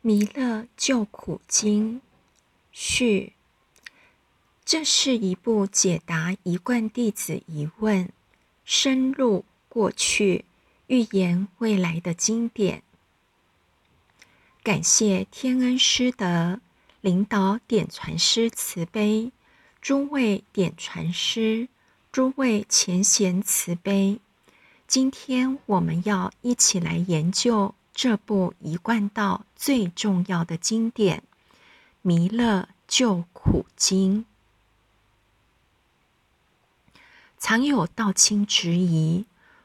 弥勒救苦经序，这是一部解答一贯弟子疑问、深入过去、预言未来的经典。感谢天恩师德领导点传师慈悲，诸位点传师，诸位前贤慈悲。今天我们要一起来研究这部一贯道最重要的经典《弥勒救苦经》。常有道亲质疑：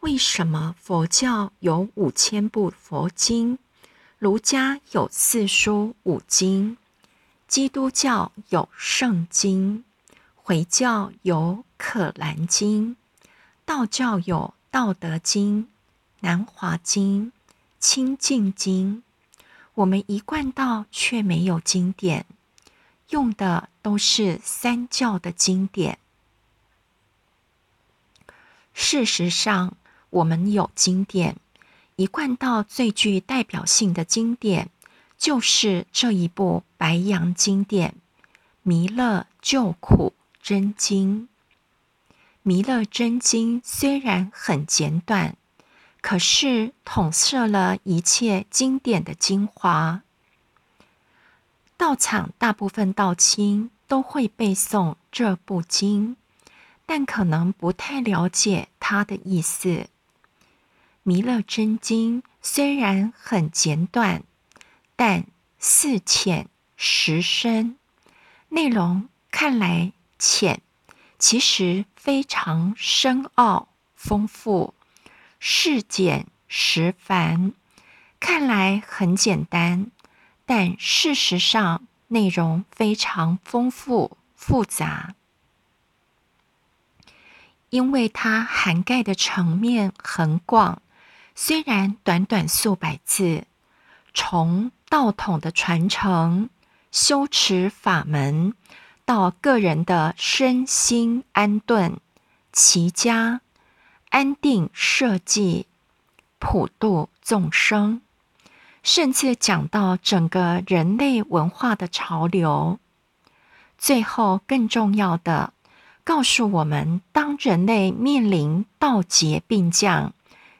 为什么佛教有五千部佛经，儒家有四书五经，基督教有圣经，回教有可兰经，道教有？道德经、南华经、清净经，我们一贯道却没有经典，用的都是三教的经典。事实上，我们有经典，一贯道最具代表性的经典就是这一部白羊经典《弥勒救苦真经》。弥勒真经虽然很简短，可是统摄了一切经典的精华。道场大部分道亲都会背诵这部经，但可能不太了解它的意思。弥勒真经虽然很简短，但似浅实深，内容看来浅。其实非常深奥丰富，事简实繁，看来很简单，但事实上内容非常丰富复杂，因为它涵盖的层面很广。虽然短短数百字，从道统的传承、修持法门。到个人的身心安顿、齐家安定、社稷、普度众生，甚至讲到整个人类文化的潮流。最后，更重要的，告诉我们：当人类面临道劫并降、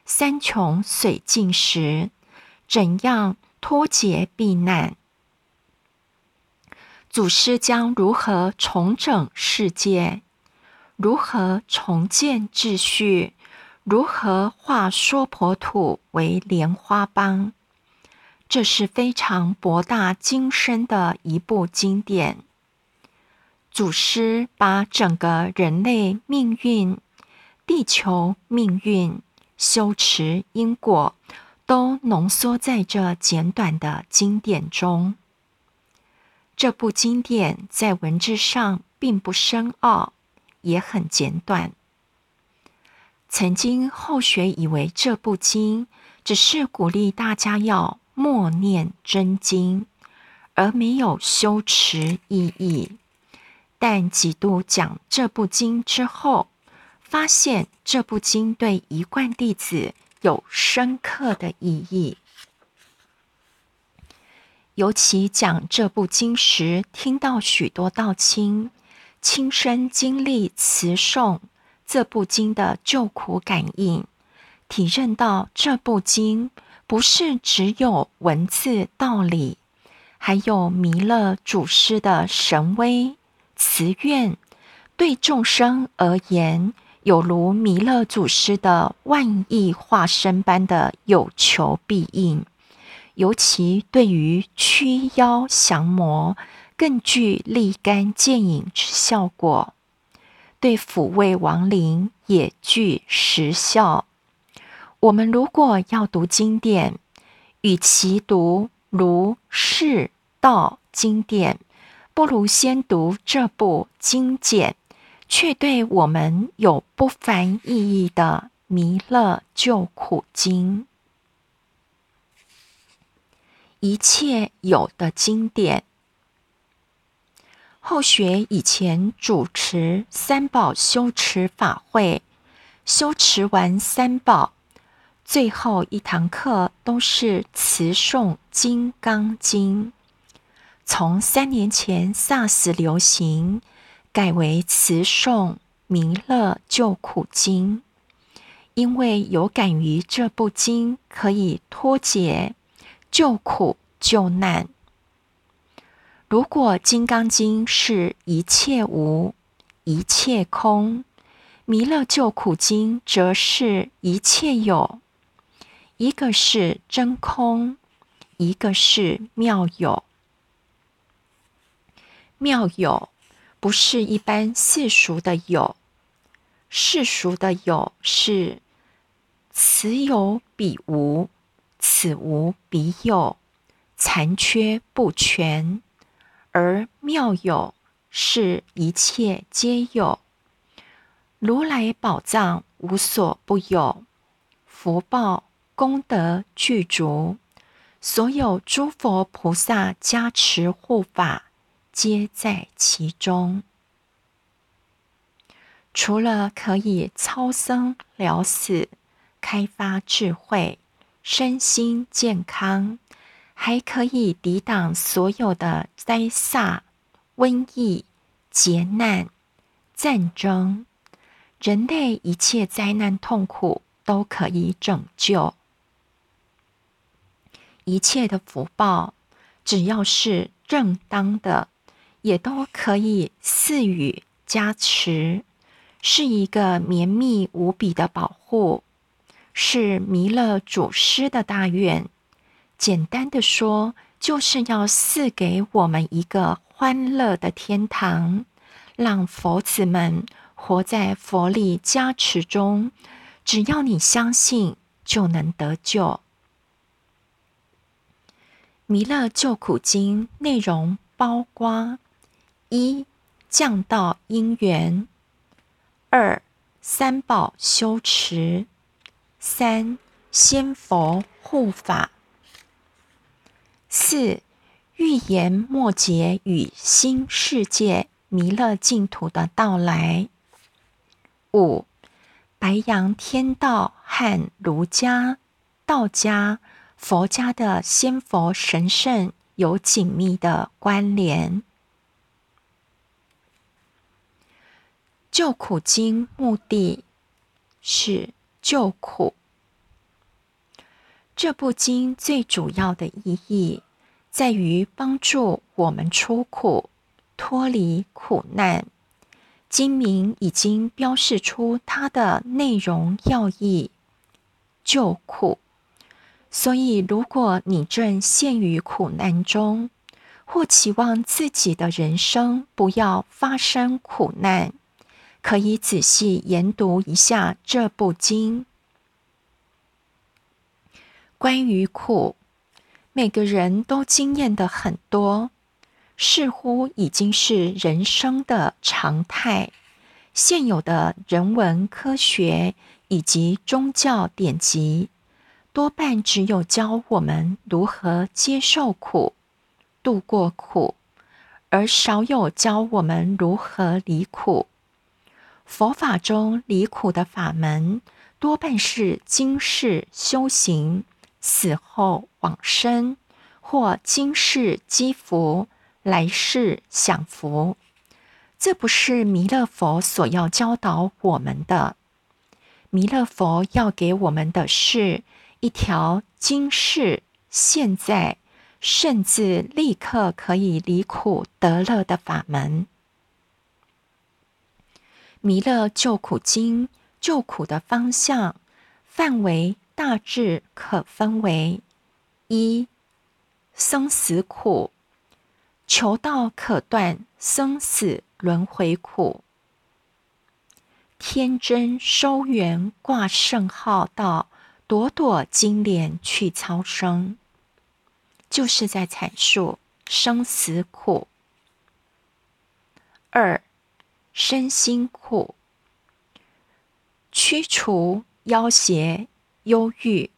山穷水尽时，怎样脱劫避难？祖师将如何重整世界？如何重建秩序？如何化娑婆土为莲花邦？这是非常博大精深的一部经典。祖师把整个人类命运、地球命运、修持因果，都浓缩在这简短的经典中。这部经典在文字上并不深奥，也很简短。曾经后学以为这部经只是鼓励大家要默念真经，而没有修持意义。但几度讲这部经之后，发现这部经对一贯弟子有深刻的意义。尤其讲这部经时，听到许多道亲亲身经历词诵这部经的救苦感应，体认到这部经不是只有文字道理，还有弥勒祖师的神威慈愿，对众生而言，有如弥勒祖师的万亿化身般的有求必应。尤其对于驱妖降魔，更具立竿见影之效果；对抚慰亡灵也具实效。我们如果要读经典，与其读如释道经典，不如先读这部经简，却对我们有不凡意义的《弥勒救苦经》。一切有的经典，后学以前主持三宝修持法会，修持完三宝，最后一堂课都是词诵《金刚经》。从三年前 SARS 流行，改为词诵《弥勒救苦经》，因为有感于这部经可以脱解、救苦救难。如果《金刚经》是一切无、一切空，《弥勒救苦经》则是一切有。一个是真空，一个是妙有。妙有不是一般世俗的有，世俗的有是此有彼无，此无彼有，残缺不全；而妙有是一切皆有，如来宝藏无所不有，福报功德具足，所有诸佛菩萨加持护法。皆在其中。除了可以超生了死、开发智慧、身心健康，还可以抵挡所有的灾煞、瘟疫、劫难、战争，人类一切灾难痛苦都可以拯救。一切的福报，只要是正当的。也都可以赐予加持，是一个绵密无比的保护，是弥勒祖师的大愿。简单的说，就是要赐给我们一个欢乐的天堂，让佛子们活在佛力加持中。只要你相信，就能得救。弥勒救苦经内容包括。一降道因缘，二三宝修持，三仙佛护法，四预言末劫与新世界弥勒净土的到来，五白羊天道和儒家、道家、佛家的仙佛神圣有紧密的关联。救苦经目的是救苦。这部经最主要的意义在于帮助我们出苦、脱离苦难。经名已经标示出它的内容要义：救苦。所以，如果你正陷于苦难中，或期望自己的人生不要发生苦难，可以仔细研读一下这部经。关于苦，每个人都经验的很多，似乎已经是人生的常态。现有的人文科学以及宗教典籍，多半只有教我们如何接受苦、度过苦，而少有教我们如何离苦。佛法中离苦的法门，多半是经世修行，死后往生，或今世积福，来世享福。这不是弥勒佛所要教导我们的。弥勒佛要给我们的是一条今世、现在，甚至立刻可以离苦得乐的法门。弥勒救苦经救苦的方向范围大致可分为：一、生死苦，求道可断生死轮回苦。天真收圆挂圣号道，朵朵金莲去超生，就是在阐述生死苦。二。身心苦，驱除妖邪、忧郁，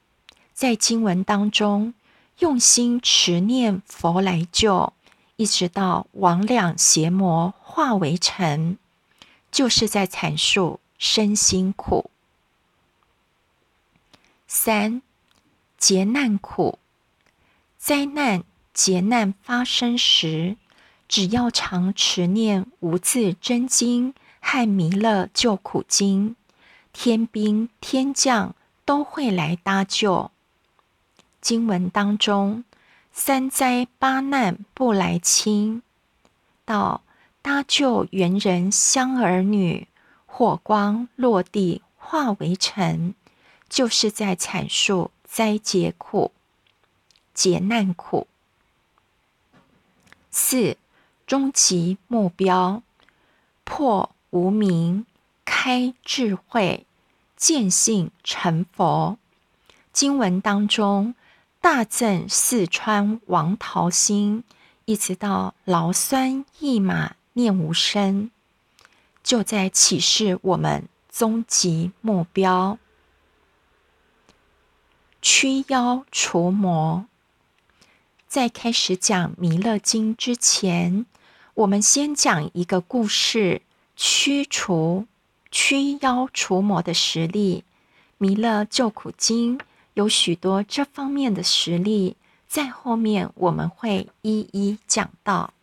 在经文当中用心持念佛来救，一直到魍魉邪魔化为尘，就是在阐述身心苦。三、劫难苦，灾难、劫难发生时，只要常持念无字真经和弥勒救苦经，天兵天将都会来搭救。经文当中，三灾八难不来侵，到搭救猿人乡儿女，火光落地化为尘。就是在阐述灾劫苦、劫难苦。四、终极目标：破无明，开智慧，见性成佛。经文当中，大赠四川王桃心，一直到劳酸一马念无声，就在启示我们终极目标。驱妖除魔。在开始讲《弥勒经》之前，我们先讲一个故事：驱除、驱妖除魔的实力。《弥勒救苦经》有许多这方面的实力，在后面我们会一一讲到。